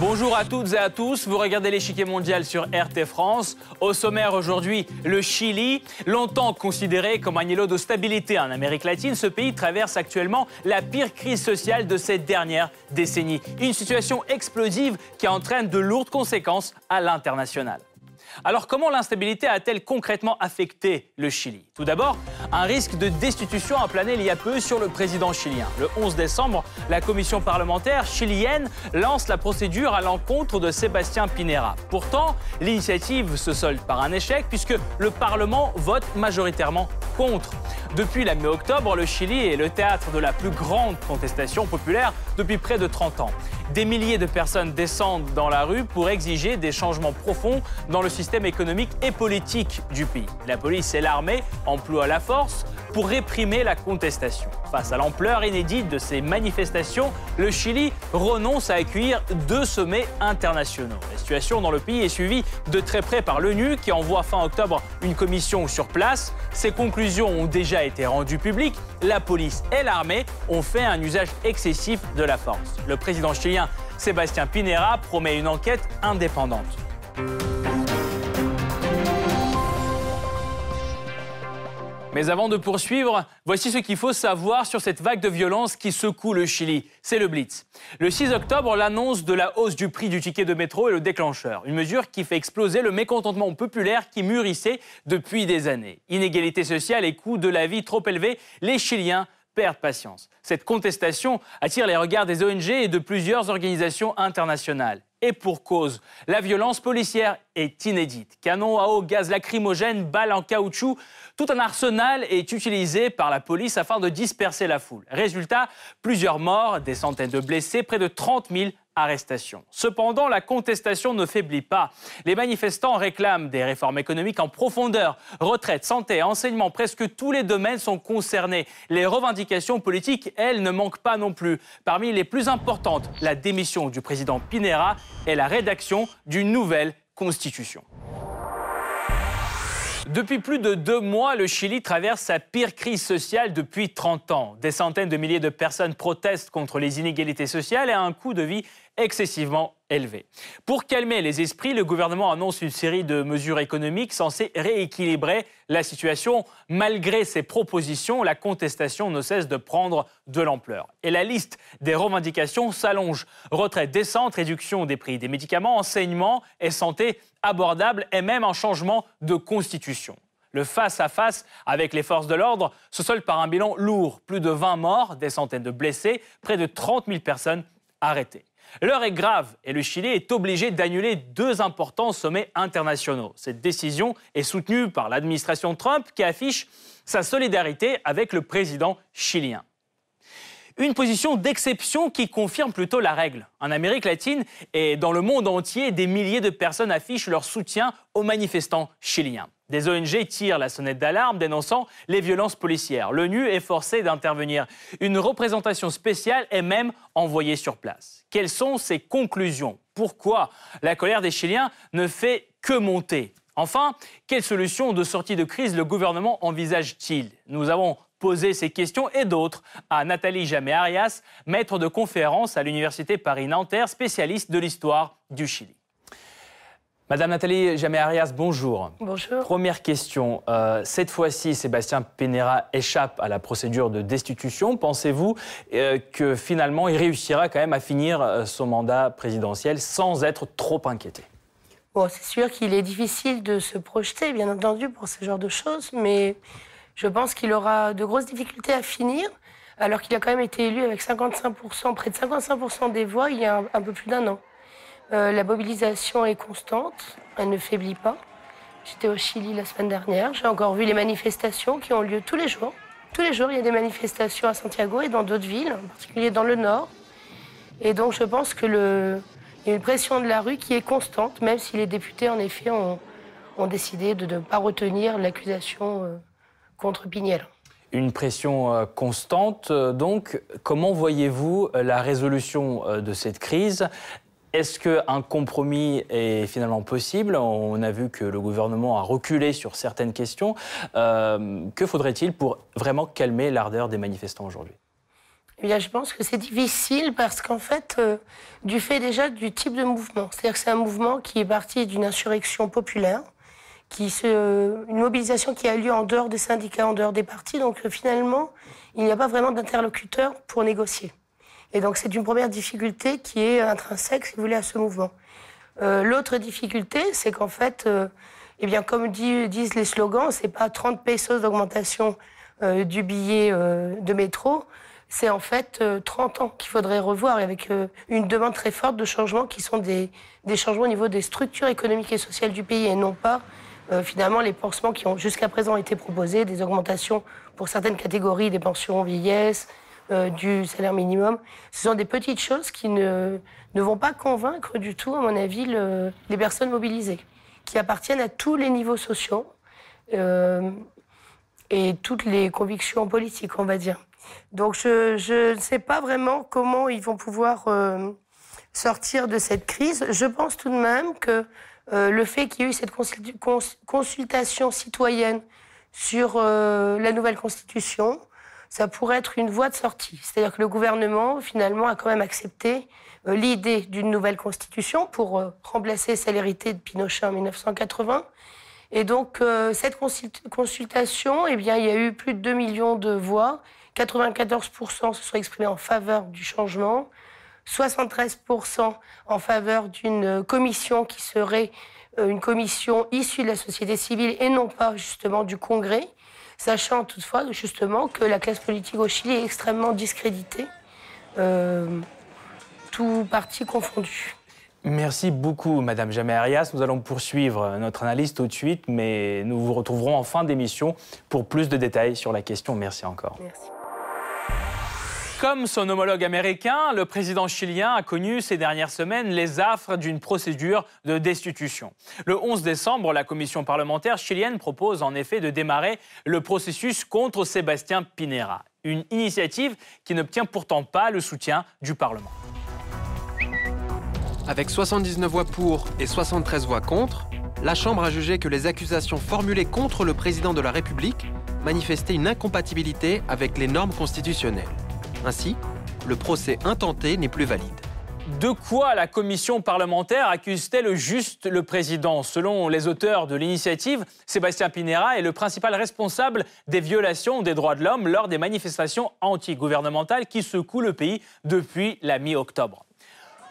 Bonjour à toutes et à tous, vous regardez l'échiquier mondial sur RT France. Au sommaire aujourd'hui, le Chili, longtemps considéré comme un îlot de stabilité en Amérique latine, ce pays traverse actuellement la pire crise sociale de ces dernières décennies. Une situation explosive qui entraîne de lourdes conséquences à l'international. Alors comment l'instabilité a-t-elle concrètement affecté le Chili? Tout d'abord, un risque de destitution a plané il y a peu sur le président chilien. Le 11 décembre, la commission parlementaire chilienne lance la procédure à l'encontre de Sébastien Pinera. Pourtant, l'initiative se solde par un échec puisque le Parlement vote majoritairement contre. Depuis la mi-octobre, le Chili est le théâtre de la plus grande contestation populaire depuis près de 30 ans. Des milliers de personnes descendent dans la rue pour exiger des changements profonds dans le système économique et politique du pays. La police et l'armée emploient la force pour réprimer la contestation. Face à l'ampleur inédite de ces manifestations, le Chili renonce à accueillir deux sommets internationaux. La situation dans le pays est suivie de très près par l'ONU qui envoie fin octobre une commission sur place. Ses conclusions ont déjà été rendues publiques. La police et l'armée ont fait un usage excessif de la force. Le président chilien Sébastien Pinera promet une enquête indépendante. Mais avant de poursuivre, voici ce qu'il faut savoir sur cette vague de violence qui secoue le Chili. C'est le Blitz. Le 6 octobre, l'annonce de la hausse du prix du ticket de métro est le déclencheur. Une mesure qui fait exploser le mécontentement populaire qui mûrissait depuis des années. Inégalité sociale et coût de la vie trop élevés, les Chiliens perdent patience. Cette contestation attire les regards des ONG et de plusieurs organisations internationales. Et pour cause, la violence policière est inédite. Canons à eau, gaz lacrymogène, balles en caoutchouc, tout un arsenal est utilisé par la police afin de disperser la foule. Résultat, plusieurs morts, des centaines de blessés, près de 30 000 arrestations. Cependant, la contestation ne faiblit pas. Les manifestants réclament des réformes économiques en profondeur. Retraite, santé, enseignement, presque tous les domaines sont concernés. Les revendications politiques, elles, ne manquent pas non plus. Parmi les plus importantes, la démission du président Pinera et la rédaction d'une nouvelle constitution. Depuis plus de deux mois, le Chili traverse sa pire crise sociale depuis 30 ans. Des centaines de milliers de personnes protestent contre les inégalités sociales et un coût de vie excessivement Pour calmer les esprits, le gouvernement annonce une série de mesures économiques censées rééquilibrer la situation. Malgré ces propositions, la contestation ne cesse de prendre de l'ampleur. Et la liste des revendications s'allonge. Retraite décente, réduction des prix des médicaments, enseignement et santé abordable et même un changement de constitution. Le face-à-face avec les forces de l'ordre se solde par un bilan lourd. Plus de 20 morts, des centaines de blessés, près de 30 000 personnes arrêtées. L'heure est grave et le Chili est obligé d'annuler deux importants sommets internationaux. Cette décision est soutenue par l'administration Trump qui affiche sa solidarité avec le président chilien. Une position d'exception qui confirme plutôt la règle. En Amérique latine et dans le monde entier, des milliers de personnes affichent leur soutien aux manifestants chiliens. Des ONG tirent la sonnette d'alarme dénonçant les violences policières. L'ONU est forcée d'intervenir. Une représentation spéciale est même envoyée sur place. Quelles sont ses conclusions? Pourquoi la colère des Chiliens ne fait que monter? Enfin, quelle solution de sortie de crise le gouvernement envisage-t-il? Nous avons posé ces questions et d'autres à Nathalie Jamé-Arias, maître de conférence à l'Université Paris-Nanterre, spécialiste de l'histoire du Chili. Madame Nathalie Jamé-Arias, bonjour. Bonjour. Première question. Euh, cette fois-ci, Sébastien Penera échappe à la procédure de destitution. Pensez-vous euh, que finalement, il réussira quand même à finir euh, son mandat présidentiel sans être trop inquiété? Bon, c'est sûr qu'il est difficile de se projeter, bien entendu, pour ce genre de choses, mais je pense qu'il aura de grosses difficultés à finir, alors qu'il a quand même été élu avec 55%, près de 55% des voix il y a un peu plus d'un an. Euh, la mobilisation est constante, elle ne faiblit pas. J'étais au Chili la semaine dernière, j'ai encore vu les manifestations qui ont lieu tous les jours. Tous les jours, il y a des manifestations à Santiago et dans d'autres villes, en particulier dans le nord. Et donc je pense que le... y a une pression de la rue qui est constante, même si les députés, en effet, ont, décidé de ne pas retenir l'accusation euh, contre Pignel. Une pression euh, constante, donc comment voyez-vous la résolution de cette crise? Est-ce qu'un compromis est finalement possible? On a vu que le gouvernement a reculé sur certaines questions. Euh, que faudrait-il pour vraiment calmer l'ardeur des manifestants aujourd'hui? Eh je pense que c'est difficile parce qu'en fait, euh, du fait déjà du type de mouvement, c'est-à-dire que c'est un mouvement qui est parti d'une insurrection populaire, se, une mobilisation qui a lieu en dehors des syndicats, en dehors des partis. Donc euh, finalement, il n'y a pas vraiment d'interlocuteur pour négocier. Et donc c'est une première difficulté qui est intrinsèque, si vous voulez, à ce mouvement. Euh, L'autre difficulté, c'est qu'en fait, euh, eh bien, comme disent les slogans, c'est pas 30 pesos d'augmentation euh, du billet euh, de métro, c'est en fait 30 ans qu'il faudrait revoir avec une demande très forte de changements qui sont des, des, changements au niveau des structures économiques et sociales du pays et non pas finalement les pansements qui ont jusqu'à présent été proposés, des augmentations pour certaines catégories des pensions vieillesse, du salaire minimum. Ce sont des petites choses qui ne, ne vont pas convaincre du tout, à mon avis, le, les personnes mobilisées, qui appartiennent à tous les niveaux sociaux euh, et toutes les convictions politiques, on va dire. Donc je, ne sais pas vraiment comment ils vont pouvoir euh, sortir de cette crise. Je pense tout de même que euh, le fait qu'il y ait eu cette consultation citoyenne sur la nouvelle constitution, ça pourrait être une voie de sortie. C'est-à-dire que le gouvernement, finalement, a quand même accepté euh, l'idée d'une nouvelle constitution pour euh, remplacer celle héritée de Pinochet en 1980. Et donc, euh, cette consultation, eh bien, il y a eu plus de 2 millions de voix. 94% se sont exprimés en faveur du changement. 73% en faveur d'une commission qui serait une commission issue de la société civile et non pas justement du Congrès, sachant toutefois justement que la classe politique au Chili est extrêmement discréditée. Euh, tout parti confondu. Merci beaucoup, Madame Jamé Arias. Nous allons poursuivre notre analyse tout de suite, mais nous vous retrouverons en fin d'émission pour plus de détails sur la question. Merci encore. Merci. Comme son homologue américain, le président chilien a connu ces dernières semaines les affres d'une procédure de destitution. Le 11 décembre, la commission parlementaire chilienne propose en effet de démarrer le processus contre Sébastien Pinera, une initiative qui n'obtient pourtant pas le soutien du Parlement. Avec 79 voix pour et 73 voix contre, la Chambre a jugé que les accusations formulées contre le président de la République manifestaient une incompatibilité avec les normes constitutionnelles. Ainsi, le procès intenté n'est plus valide. De quoi la commission parlementaire accuse-t-elle juste le président? Selon les auteurs de l'initiative, Sébastien Pinera est le principal responsable des violations des droits de l'homme lors des manifestations anti-gouvernementales qui secouent le pays depuis la mi-octobre.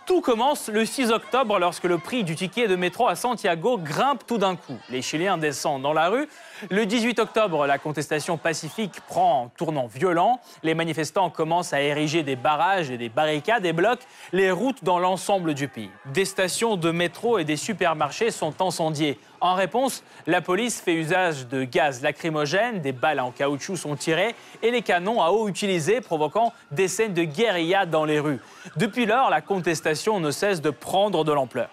Tout commence le 6 octobre lorsque le prix du ticket de métro à Santiago grimpe tout d'un coup. Les Chiliens descendent dans la rue. Le 18 octobre, la contestation pacifique prend un tournant violent. Les manifestants commencent à ériger des barrages et des barricades et bloquent les routes dans l'ensemble du pays. Des stations de métro et des supermarchés sont incendiés. En réponse, la police fait usage de gaz lacrymogène, des balles en caoutchouc sont tirées et les canons à eau utilisés provoquant des scènes de guérilla dans les rues. Depuis lors, la contestation ne cesse de prendre de l'ampleur.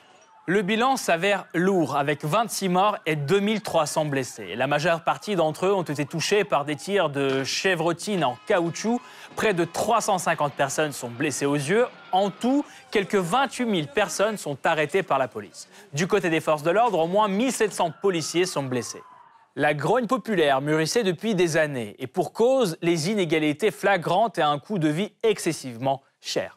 Le bilan s'avère lourd, avec 26 morts et 2300 blessés. La majeure partie d'entre eux ont été touchés par des tirs de chevrotine en caoutchouc. Près de 350 personnes sont blessées aux yeux. En tout, quelques 28 000 personnes sont arrêtées par la police. Du côté des forces de l'ordre, au moins 1700 policiers sont blessés. La grogne populaire mûrissait depuis des années, et pour cause, les inégalités flagrantes et un coût de vie excessivement cher.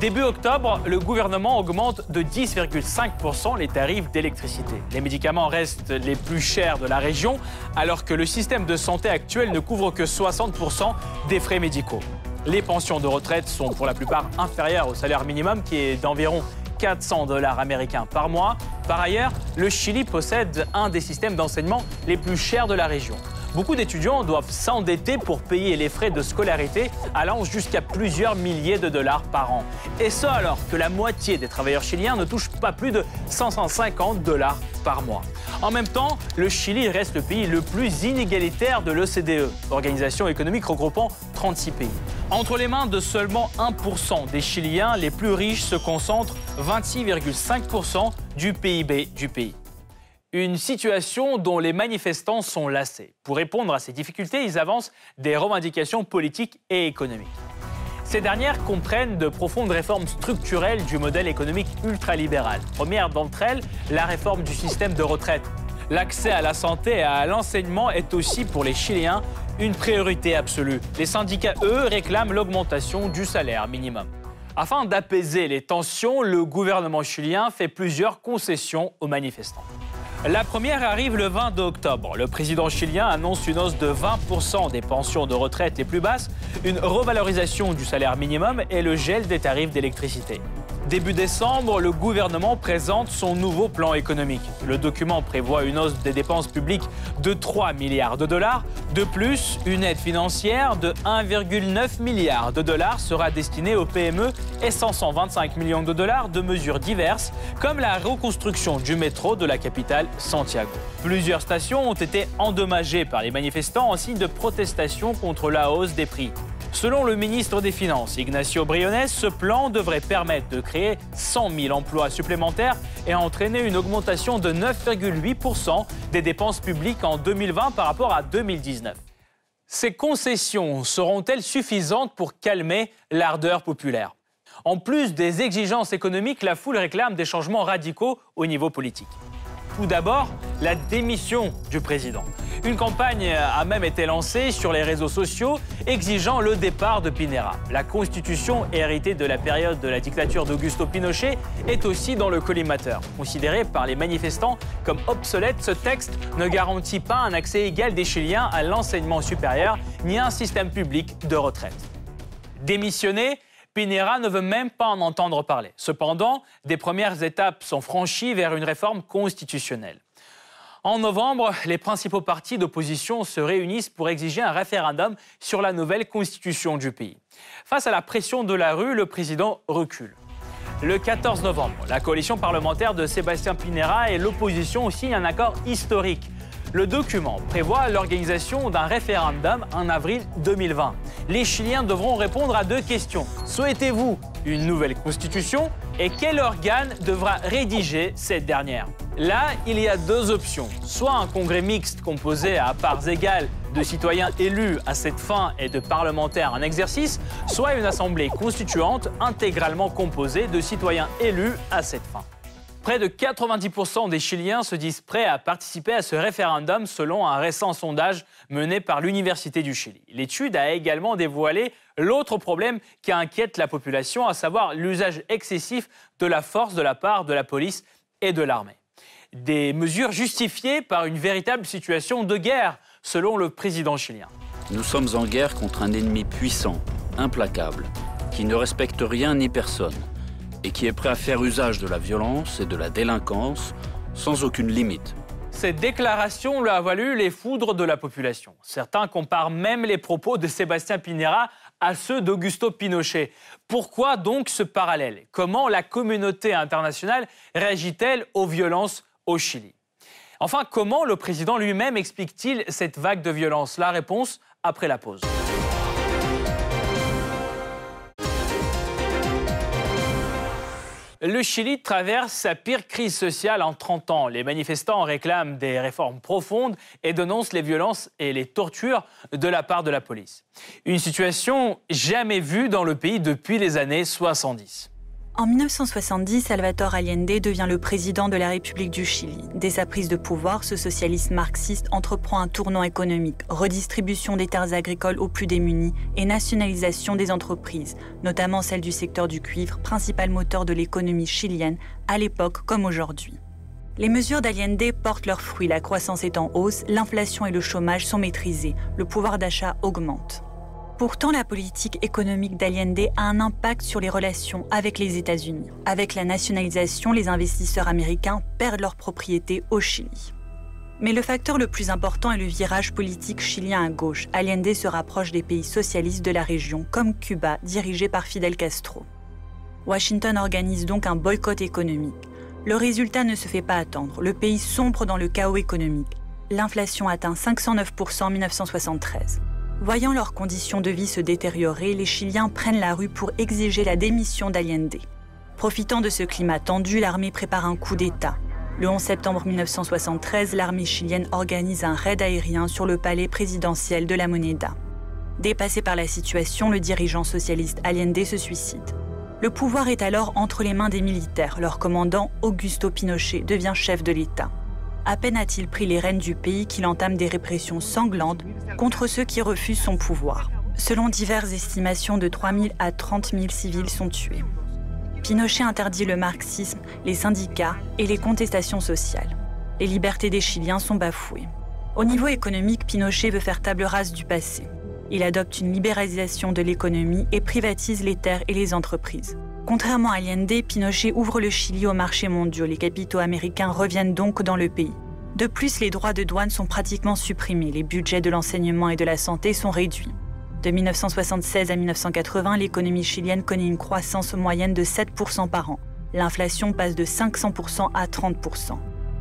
Début octobre, le gouvernement augmente de 10,5% les tarifs d'électricité. Les médicaments restent les plus chers de la région, alors que le système de santé actuel ne couvre que 60% des frais médicaux. Les pensions de retraite sont pour la plupart inférieures au salaire minimum qui est d'environ 400 dollars américains par mois. Par ailleurs, le Chili possède un des systèmes d'enseignement les plus chers de la région. Beaucoup d'étudiants doivent s'endetter pour payer les frais de scolarité allant jusqu'à plusieurs milliers de dollars par an. Et ce alors que la moitié des travailleurs chiliens ne touchent pas plus de 550 dollars par mois. En même temps, le Chili reste le pays le plus inégalitaire de l'OCDE, organisation économique regroupant 36 pays. Entre les mains de seulement 1% des Chiliens, les plus riches se concentrent 26,5% du PIB du pays. Une situation dont les manifestants sont lassés. Pour répondre à ces difficultés, ils avancent des revendications politiques et économiques. Ces dernières comprennent de profondes réformes structurelles du modèle économique ultralibéral. Première d'entre elles, la réforme du système de retraite. L'accès à la santé et à l'enseignement est aussi pour les Chiliens une priorité absolue. Les syndicats, eux, réclament l'augmentation du salaire minimum. Afin d'apaiser les tensions, le gouvernement chilien fait plusieurs concessions aux manifestants. La première arrive le 22 octobre. Le président chilien annonce une hausse de 20% des pensions de retraite les plus basses, une revalorisation du salaire minimum et le gel des tarifs d'électricité. Début décembre, le gouvernement présente son nouveau plan économique. Le document prévoit une hausse des dépenses publiques de 3 milliards de dollars. De plus, une aide financière de 1,9 milliard de dollars sera destinée aux PME et 525 millions de dollars de mesures diverses, comme la reconstruction du métro de la capitale Santiago. Plusieurs stations ont été endommagées par les manifestants en signe de protestation contre la hausse des prix. Selon le ministre des Finances, Ignacio Briones, ce plan devrait permettre de créer 100 000 emplois supplémentaires et entraîner une augmentation de 9,8% des dépenses publiques en 2020 par rapport à 2019. Ces concessions seront-elles suffisantes pour calmer l'ardeur populaire? En plus des exigences économiques, la foule réclame des changements radicaux au niveau politique. Tout d'abord, la démission du président. Une campagne a même été lancée sur les réseaux sociaux exigeant le départ de Pinera. La constitution héritée de la période de la dictature d'Augusto Pinochet est aussi dans le collimateur. Considéré par les manifestants comme obsolète, ce texte ne garantit pas un accès égal des Chiliens à l'enseignement supérieur ni un système public de retraite. Démissionner, Pinera ne veut même pas en entendre parler. Cependant, des premières étapes sont franchies vers une réforme constitutionnelle. En novembre, les principaux partis d'opposition se réunissent pour exiger un référendum sur la nouvelle constitution du pays. Face à la pression de la rue, le président recule. Le 14 novembre, la coalition parlementaire de Sébastien Pinera et l'opposition signent un accord historique. Le document prévoit l'organisation d'un référendum en avril 2020. Les Chiliens devront répondre à deux questions. Souhaitez-vous une nouvelle constitution et quel organe devra rédiger cette dernière? Là, il y a deux options. Soit un congrès mixte composé à parts égales de citoyens élus à cette fin et de parlementaires en exercice, soit une assemblée constituante intégralement composée de citoyens élus à cette fin. Près de 90% des Chiliens se disent prêts à participer à ce référendum selon un récent sondage mené par l'Université du Chili. L'étude a également dévoilé l'autre problème qui inquiète la population, à savoir l'usage excessif de la force de la part de la police et de l'armée des mesures justifiées par une véritable situation de guerre, selon le président chilien. Nous sommes en guerre contre un ennemi puissant, implacable, qui ne respecte rien ni personne, et qui est prêt à faire usage de la violence et de la délinquance sans aucune limite. Cette déclaration lui a valu les foudres de la population. Certains comparent même les propos de Sébastien Pinera à ceux d'Augusto Pinochet. Pourquoi donc ce parallèle? Comment la communauté internationale réagit-elle aux violences au Chili? Enfin, comment le président lui-même explique-t-il cette vague de violence? La réponse après la pause. Le Chili traverse sa pire crise sociale en 30 ans. Les manifestants réclament des réformes profondes et dénoncent les violences et les tortures de la part de la police. Une situation jamais vue dans le pays depuis les années 70. En 1970, Salvatore Allende devient le président de la République du Chili. Dès sa prise de pouvoir, ce socialiste marxiste entreprend un tournant économique, redistribution des terres agricoles aux plus démunis et nationalisation des entreprises, notamment celle du secteur du cuivre, principal moteur de l'économie chilienne, à l'époque comme aujourd'hui. Les mesures d'Allende portent leurs fruits, la croissance est en hausse, l'inflation et le chômage sont maîtrisés, le pouvoir d'achat augmente. Pourtant, la politique économique d'Allende a un impact sur les relations avec les États-Unis. Avec la nationalisation, les investisseurs américains perdent leur propriété au Chili. Mais le facteur le plus important est le virage politique chilien à gauche. Allende se rapproche des pays socialistes de la région, comme Cuba, dirigé par Fidel Castro. Washington organise donc un boycott économique. Le résultat ne se fait pas attendre. Le pays sombre dans le chaos économique. L'inflation atteint 509% en 1973. Voyant leurs conditions de vie se détériorer, les Chiliens prennent la rue pour exiger la démission d'Allende. Profitant de ce climat tendu, l'armée prépare un coup d'État. Le 11 septembre 1973, l'armée chilienne organise un raid aérien sur le palais présidentiel de la Moneda. Dépassé par la situation, le dirigeant socialiste Allende se suicide. Le pouvoir est alors entre les mains des militaires. Leur commandant, Augusto Pinochet, devient chef de l'État. À peine a-t-il pris les rênes du pays qu'il entame des répressions sanglantes contre ceux qui refusent son pouvoir. Selon diverses estimations, de 3 000 à 30 000 civils sont tués. Pinochet interdit le marxisme, les syndicats et les contestations sociales. Les libertés des Chiliens sont bafouées. Au niveau économique, Pinochet veut faire table rase du passé. Il adopte une libéralisation de l'économie et privatise les terres et les entreprises. Contrairement à Allende, Pinochet ouvre le Chili aux marchés mondiaux. Les capitaux américains reviennent donc dans le pays. De plus, les droits de douane sont pratiquement supprimés. Les budgets de l'enseignement et de la santé sont réduits. De 1976 à 1980, l'économie chilienne connaît une croissance moyenne de 7% par an. L'inflation passe de 500% à 30%.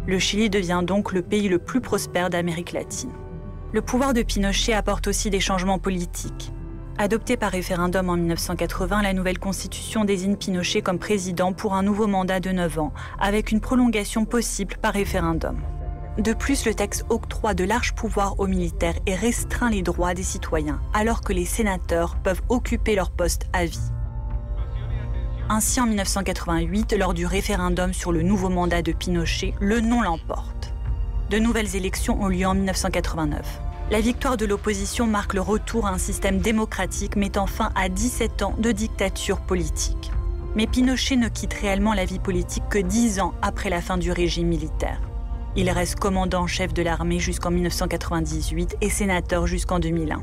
Le Chili devient donc le pays le plus prospère d'Amérique latine. Le pouvoir de Pinochet apporte aussi des changements politiques. Adoptée par référendum en 1980, la nouvelle constitution désigne Pinochet comme président pour un nouveau mandat de 9 ans, avec une prolongation possible par référendum. De plus, le texte octroie de larges pouvoirs aux militaires et restreint les droits des citoyens, alors que les sénateurs peuvent occuper leur poste à vie. Ainsi, en 1988, lors du référendum sur le nouveau mandat de Pinochet, le non l'emporte. De nouvelles élections ont lieu en 1989. La victoire de l'opposition marque le retour à un système démocratique mettant fin à 17 ans de dictature politique. Mais Pinochet ne quitte réellement la vie politique que 10 ans après la fin du régime militaire. Il reste commandant en chef de l'armée jusqu'en 1998 et sénateur jusqu'en 2001.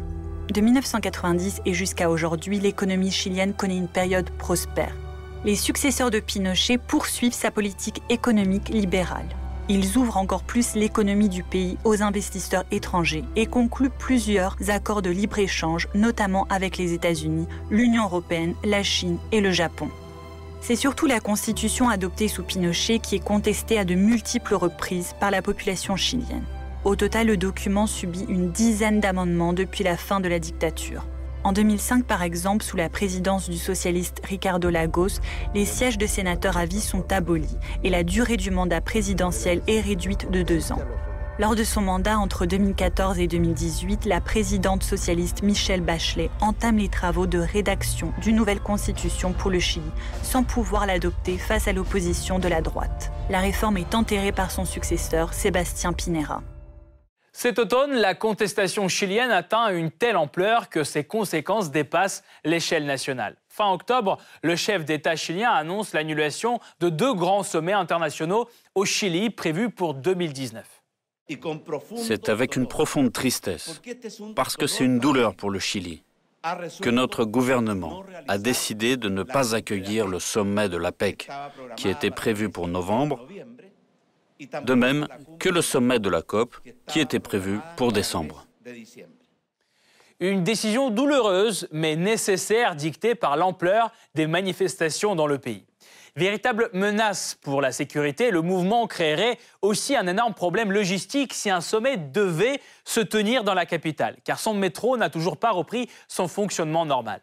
De 1990 et jusqu'à aujourd'hui, l'économie chilienne connaît une période prospère les successeurs de Pinochet poursuivent sa politique économique libérale. Ils ouvrent encore plus l'économie du pays aux investisseurs étrangers et concluent plusieurs accords de libre-échange, notamment avec les États-Unis, l'Union européenne, la Chine et le Japon. C'est surtout la constitution adoptée sous Pinochet qui est contestée à de multiples reprises par la population chilienne. Au total, le document subit une dizaine d'amendements depuis la fin de la dictature. En 2005, par exemple, sous la présidence du socialiste Ricardo Lagos, les sièges de sénateurs à vie sont abolis et la durée du mandat présidentiel est réduite de deux ans. Lors de son mandat entre 2014 et 2018, la présidente socialiste Michelle Bachelet entame les travaux de rédaction d'une nouvelle constitution pour le Chili, sans pouvoir l'adopter face à l'opposition de la droite. La réforme est enterrée par son successeur, Sébastien Pinera. Cet automne, la contestation chilienne atteint une telle ampleur que ses conséquences dépassent l'échelle nationale. Fin octobre, le chef d'État chilien annonce l'annulation de deux grands sommets internationaux au Chili prévus pour 2019. C'est avec une profonde tristesse, parce que c'est une douleur pour le Chili, que notre gouvernement a décidé de ne pas accueillir le sommet de l'APEC qui était prévu pour novembre de même que le sommet de la COP qui était prévu pour décembre. Une décision douloureuse mais nécessaire dictée par l'ampleur des manifestations dans le pays. Véritable menace pour la sécurité, le mouvement créerait aussi un énorme problème logistique si un sommet devait se tenir dans la capitale, car son métro n'a toujours pas repris son fonctionnement normal.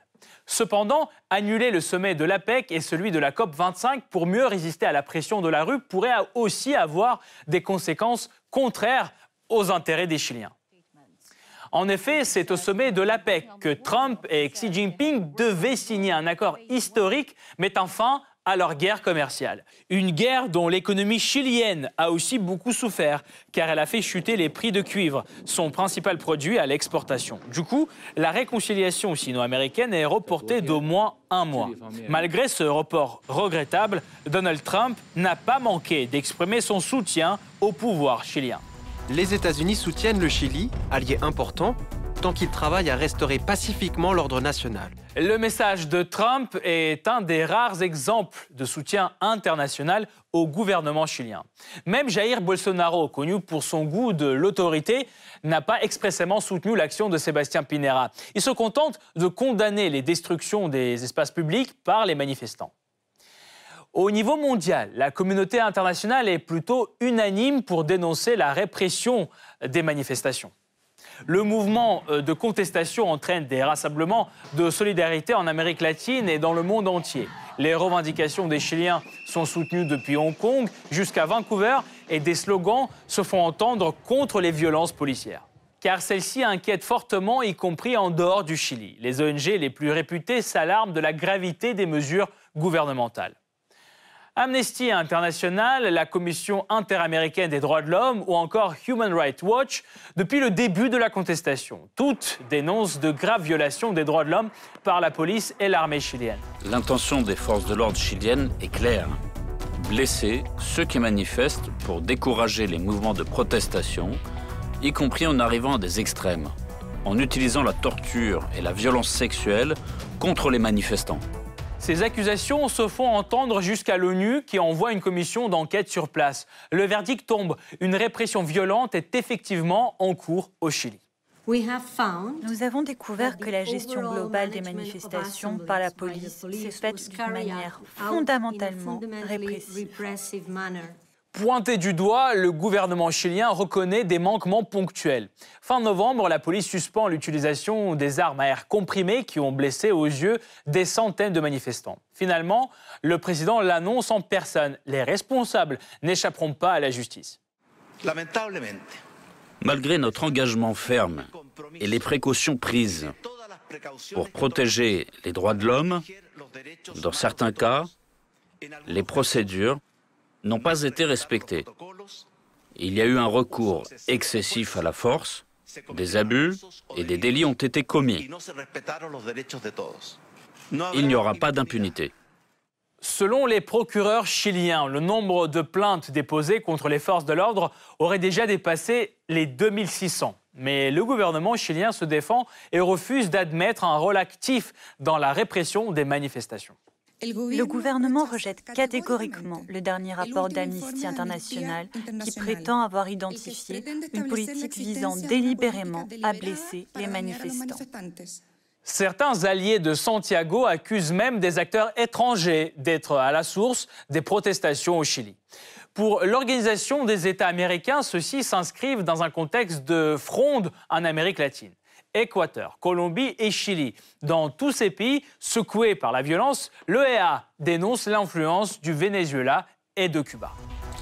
Cependant, annuler le sommet de l'APEC et celui de la COP25 pour mieux résister à la pression de la rue pourrait aussi avoir des conséquences contraires aux intérêts des Chiliens. En effet, c'est au sommet de l'APEC que Trump et Xi Jinping devaient signer un accord historique mettant fin à leur guerre commerciale. Une guerre dont l'économie chilienne a aussi beaucoup souffert, car elle a fait chuter les prix de cuivre, son principal produit à l'exportation. Du coup, la réconciliation sino-américaine est reportée d'au moins un mois. Malgré ce report regrettable, Donald Trump n'a pas manqué d'exprimer son soutien au pouvoir chilien. Les États-Unis soutiennent le Chili, allié important, tant qu'il travaille à restaurer pacifiquement l'ordre national. Le message de Trump est un des rares exemples de soutien international au gouvernement chilien. Même Jair Bolsonaro, connu pour son goût de l'autorité, n'a pas expressément soutenu l'action de Sébastien Pinera. Il se contente de condamner les destructions des espaces publics par les manifestants. Au niveau mondial, la communauté internationale est plutôt unanime pour dénoncer la répression des manifestations. Le mouvement euh, de contestation entraîne des rassemblements de solidarité en Amérique latine et dans le monde entier. Les revendications des Chiliens sont soutenues depuis Hong Kong jusqu'à Vancouver et des slogans se font entendre contre les violences policières. Car celles-ci inquiètent fortement, y compris en dehors du Chili. Les ONG les plus réputées s'alarment de la gravité des mesures gouvernementales. Amnesty International, la Commission interaméricaine des droits de l'homme ou encore Human Rights Watch, depuis le début de la contestation, toutes dénoncent de graves violations des droits de l'homme par la police et l'armée chilienne. L'intention des forces de l'ordre chiliennes est claire. Blesser ceux qui manifestent pour décourager les mouvements de protestation, y compris en arrivant à des extrêmes, en utilisant la torture et la violence sexuelle contre les manifestants. Ces accusations se font entendre jusqu'à l'ONU qui envoie une commission d'enquête sur place. Le verdict tombe. Une répression violente est effectivement en cours au Chili. Nous avons découvert que la gestion globale des manifestations par la police s'est faite d'une manière fondamentalement répressive. Pointé du doigt, le gouvernement chilien reconnaît des manquements ponctuels. Fin novembre, la police suspend l'utilisation des armes à air comprimées qui ont blessé aux yeux des centaines de manifestants. Finalement, le président l'annonce en personne. Les responsables n'échapperont pas à la justice. Malgré notre engagement ferme et les précautions prises pour protéger les droits de l'homme, dans certains cas, les procédures n'ont pas été respectés. Il y a eu un recours excessif à la force, des abus et des délits ont été commis. Il n'y aura pas d'impunité. Selon les procureurs chiliens, le nombre de plaintes déposées contre les forces de l'ordre aurait déjà dépassé les 2600. Mais le gouvernement chilien se défend et refuse d'admettre un rôle actif dans la répression des manifestations. Le gouvernement rejette catégoriquement le dernier rapport d'Amnesty International qui prétend avoir identifié une politique visant délibérément à blesser les manifestants. Certains alliés de Santiago accusent même des acteurs étrangers d'être à la source des protestations au Chili. Pour l'Organisation des États américains, ceux-ci s'inscrivent dans un contexte de fronde en Amérique latine. Équateur, Colombie et Chili. Dans tous ces pays secoués par la violence, l'EA dénonce l'influence du Venezuela et de Cuba.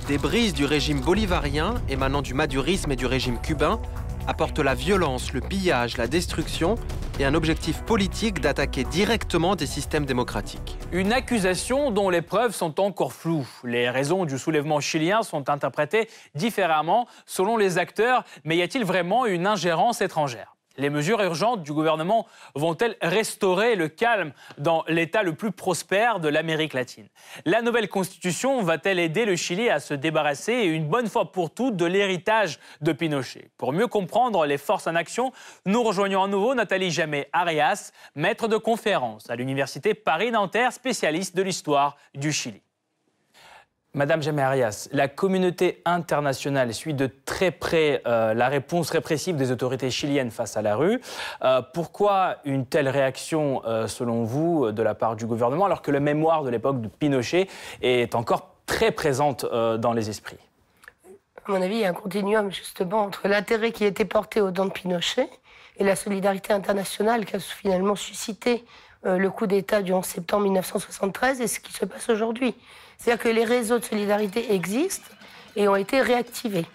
Des brises du régime bolivarien émanant du madurisme et du régime cubain apportent la violence, le pillage, la destruction et un objectif politique d'attaquer directement des systèmes démocratiques. Une accusation dont les preuves sont encore floues. Les raisons du soulèvement chilien sont interprétées différemment selon les acteurs, mais y a-t-il vraiment une ingérence étrangère? Les mesures urgentes du gouvernement vont-elles restaurer le calme dans l'État le plus prospère de l'Amérique latine? La nouvelle constitution va-t-elle aider le Chili à se débarrasser une bonne fois pour toutes de l'héritage de Pinochet? Pour mieux comprendre les forces en action, nous rejoignons à nouveau Nathalie Jamet-Arias, maître de conférence à l'Université Paris-Nanterre, spécialiste de l'histoire du Chili. Madame Jamé Arias, la communauté internationale suit de très près euh, la réponse répressive des autorités chiliennes face à la rue. Euh, pourquoi une telle réaction, euh, selon vous, de la part du gouvernement, alors que la mémoire de l'époque de Pinochet est encore très présente dans les esprits? À mon avis, il y a un continuum justement entre l'intérêt qui était porté aux dents de Pinochet et la solidarité internationale qui a finalement suscité le coup d'État du 11 septembre 1973 et ce qui se passe aujourd'hui. C'est-à-dire que les réseaux de solidarité existent et ont été réactivés.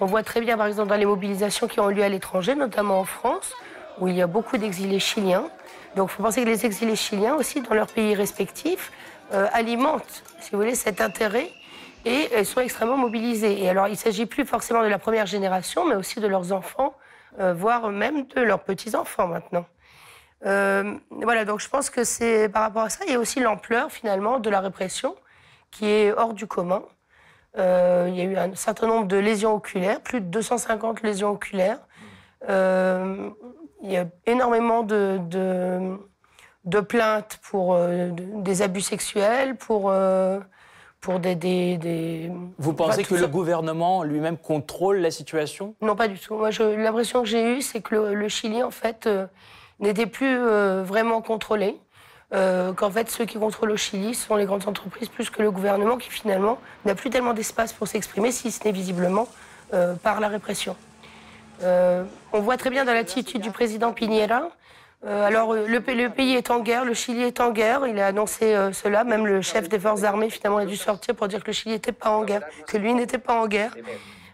On voit très bien, par exemple, dans les mobilisations qui ont lieu à l'étranger, notamment en France, où il y a beaucoup d'exilés chiliens. Donc il faut penser que les exilés chiliens aussi, dans leurs pays respectifs, euh, alimentent, si vous voulez, cet intérêt et sont extrêmement mobilisés. Et alors il ne s'agit plus forcément de la première génération, mais aussi de leurs enfants, euh, voire même de leurs petits-enfants maintenant. Euh, voilà, donc je pense que c'est par rapport à ça, il y a aussi l'ampleur finalement de la répression qui est hors du commun. Euh, il y a eu un certain nombre de lésions oculaires, plus de 250 lésions oculaires. Euh, il y a énormément de, de, plaintes pour euh, des abus sexuels, pour, pour des, des, Vous pensez que le gouvernement lui-même contrôle la situation? Non, pas du tout. Moi, l'impression que j'ai eue, c'est que le, le, Chili, en fait, n'était plus vraiment contrôlé. Euh, qu'en fait ceux qui contrôlent le Chili sont les grandes entreprises plus que le gouvernement qui finalement n'a plus tellement d'espace pour s'exprimer, si ce n'est visiblement euh, par la répression. Euh, on voit très bien dans l'attitude du président Piñera. alors le, le, pays est en guerre, le Chili est en guerre, il a annoncé cela, même le chef des forces armées finalement a dû sortir pour dire que le Chili n'était pas en guerre, que lui n'était pas en guerre.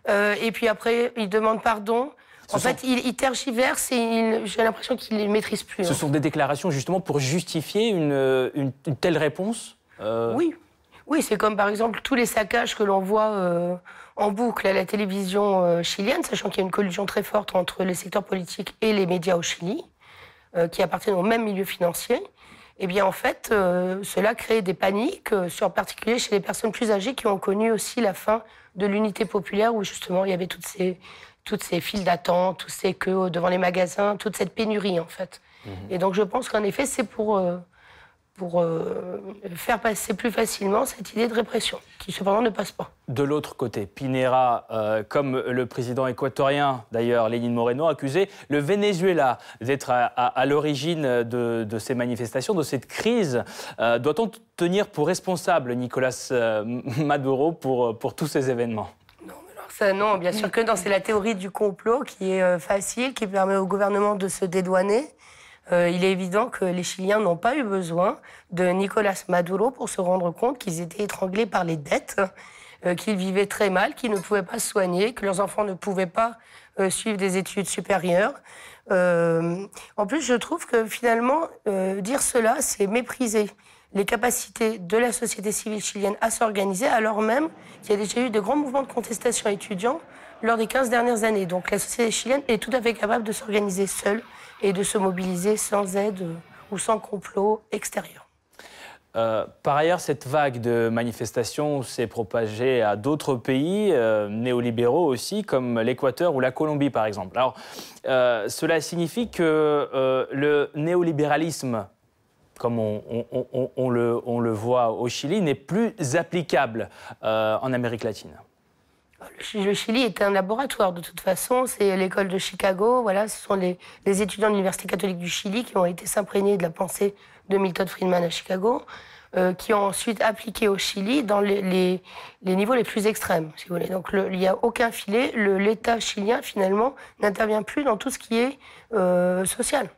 et puis après, il demande pardon en fait, il, tergiverse et j'ai l'impression qu'il ne les maîtrise plus. Ce hein. sont des déclarations justement pour justifier une, telle réponse euh Oui. Oui, c'est comme par exemple tous les saccages que l'on voit euh, en boucle à la télévision euh, chilienne, sachant qu'il y a une collusion très forte entre les secteurs politiques et les médias au Chili, euh, qui appartiennent au même milieu financier. Eh bien, en fait, cela crée des paniques, en particulier chez les personnes plus âgées qui ont connu aussi la fin de l'unité populaire, où justement il y avait toutes ces, toutes ces files d'attente, tous ces queues devant les magasins, toute cette pénurie, en fait. Mmh. Et donc, je pense qu'en effet, c'est pour pour euh, faire passer plus facilement cette idée de répression, qui cependant ne passe pas. De l'autre côté, Pinera, euh, comme le président équatorien, d'ailleurs Lénine Moreno, a accusé le Venezuela d'être à, l'origine de, ces manifestations, de cette crise. Euh, doit-on tenir pour responsable Nicolas Maduro pour, pour tous ces événements? Ça, non, bien sûr que non. C'est la théorie du complot qui est facile, qui permet au gouvernement de se dédouaner. Euh, il est évident que les Chiliens n'ont pas eu besoin de Nicolas Maduro pour se rendre compte qu'ils étaient étranglés par les dettes, euh, qu'ils vivaient très mal, qu'ils ne pouvaient pas se soigner, que leurs enfants ne pouvaient pas euh, suivre des études supérieures. en plus, je trouve que finalement, dire cela, c'est mépriser les capacités de la société civile chilienne à s'organiser, alors même qu'il y a déjà eu de grands mouvements de contestation étudiants lors des 15 dernières années. Donc la société chilienne est tout à fait capable de s'organiser seule et de se mobiliser sans aide ou sans complot extérieur. Euh, par ailleurs, cette vague de manifestations s'est propagée à d'autres pays euh, néolibéraux aussi, comme l'Équateur ou la Colombie, par exemple. Alors, euh, cela signifie que le néolibéralisme, comme on, le, voit au Chili, n'est plus applicable en Amérique latine. Le Chili est un laboratoire de toute façon. C'est l'école de Chicago. Voilà, ce sont les, étudiants de l'Université catholique du Chili qui ont été s'imprégner de la pensée de Milton Friedman à Chicago, euh, qui ont ensuite appliqué au Chili dans les, niveaux les plus extrêmes, si vous voulez. Donc il n'y a aucun filet. L'État chilien, finalement, n'intervient plus dans tout ce qui est euh, social.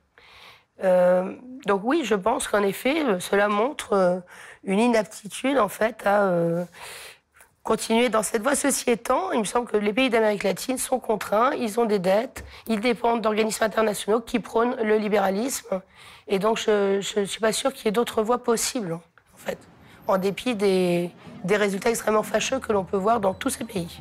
Euh, donc oui, je pense qu'en effet, cela montre une inaptitude, en fait, à continuer dans cette voie. Ceci étant, il me semble que les pays d'Amérique latine sont contraints, ils ont des dettes, ils dépendent d'organismes internationaux qui prônent le libéralisme. Et donc, je ne suis pas sûre qu'il y ait d'autres voies possibles, en fait, en dépit des résultats extrêmement fâcheux que l'on peut voir dans tous ces pays.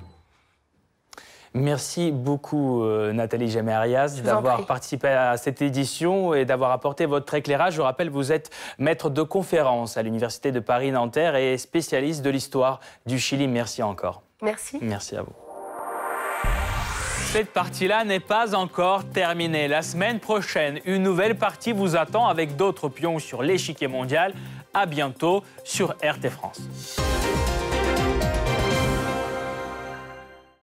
Merci beaucoup euh, Nathalie Jamé-Arias d'avoir participé à cette édition et d'avoir apporté votre éclairage. Je rappelle, vous êtes maître de conférence à l'Université de Paris-Nanterre et spécialiste de l'histoire du Chili. Merci encore. Merci. Merci à vous. Cette partie-là n'est pas encore terminée. La semaine prochaine, une nouvelle partie vous attend avec d'autres pions sur l'échiquier mondial. À bientôt sur RT France.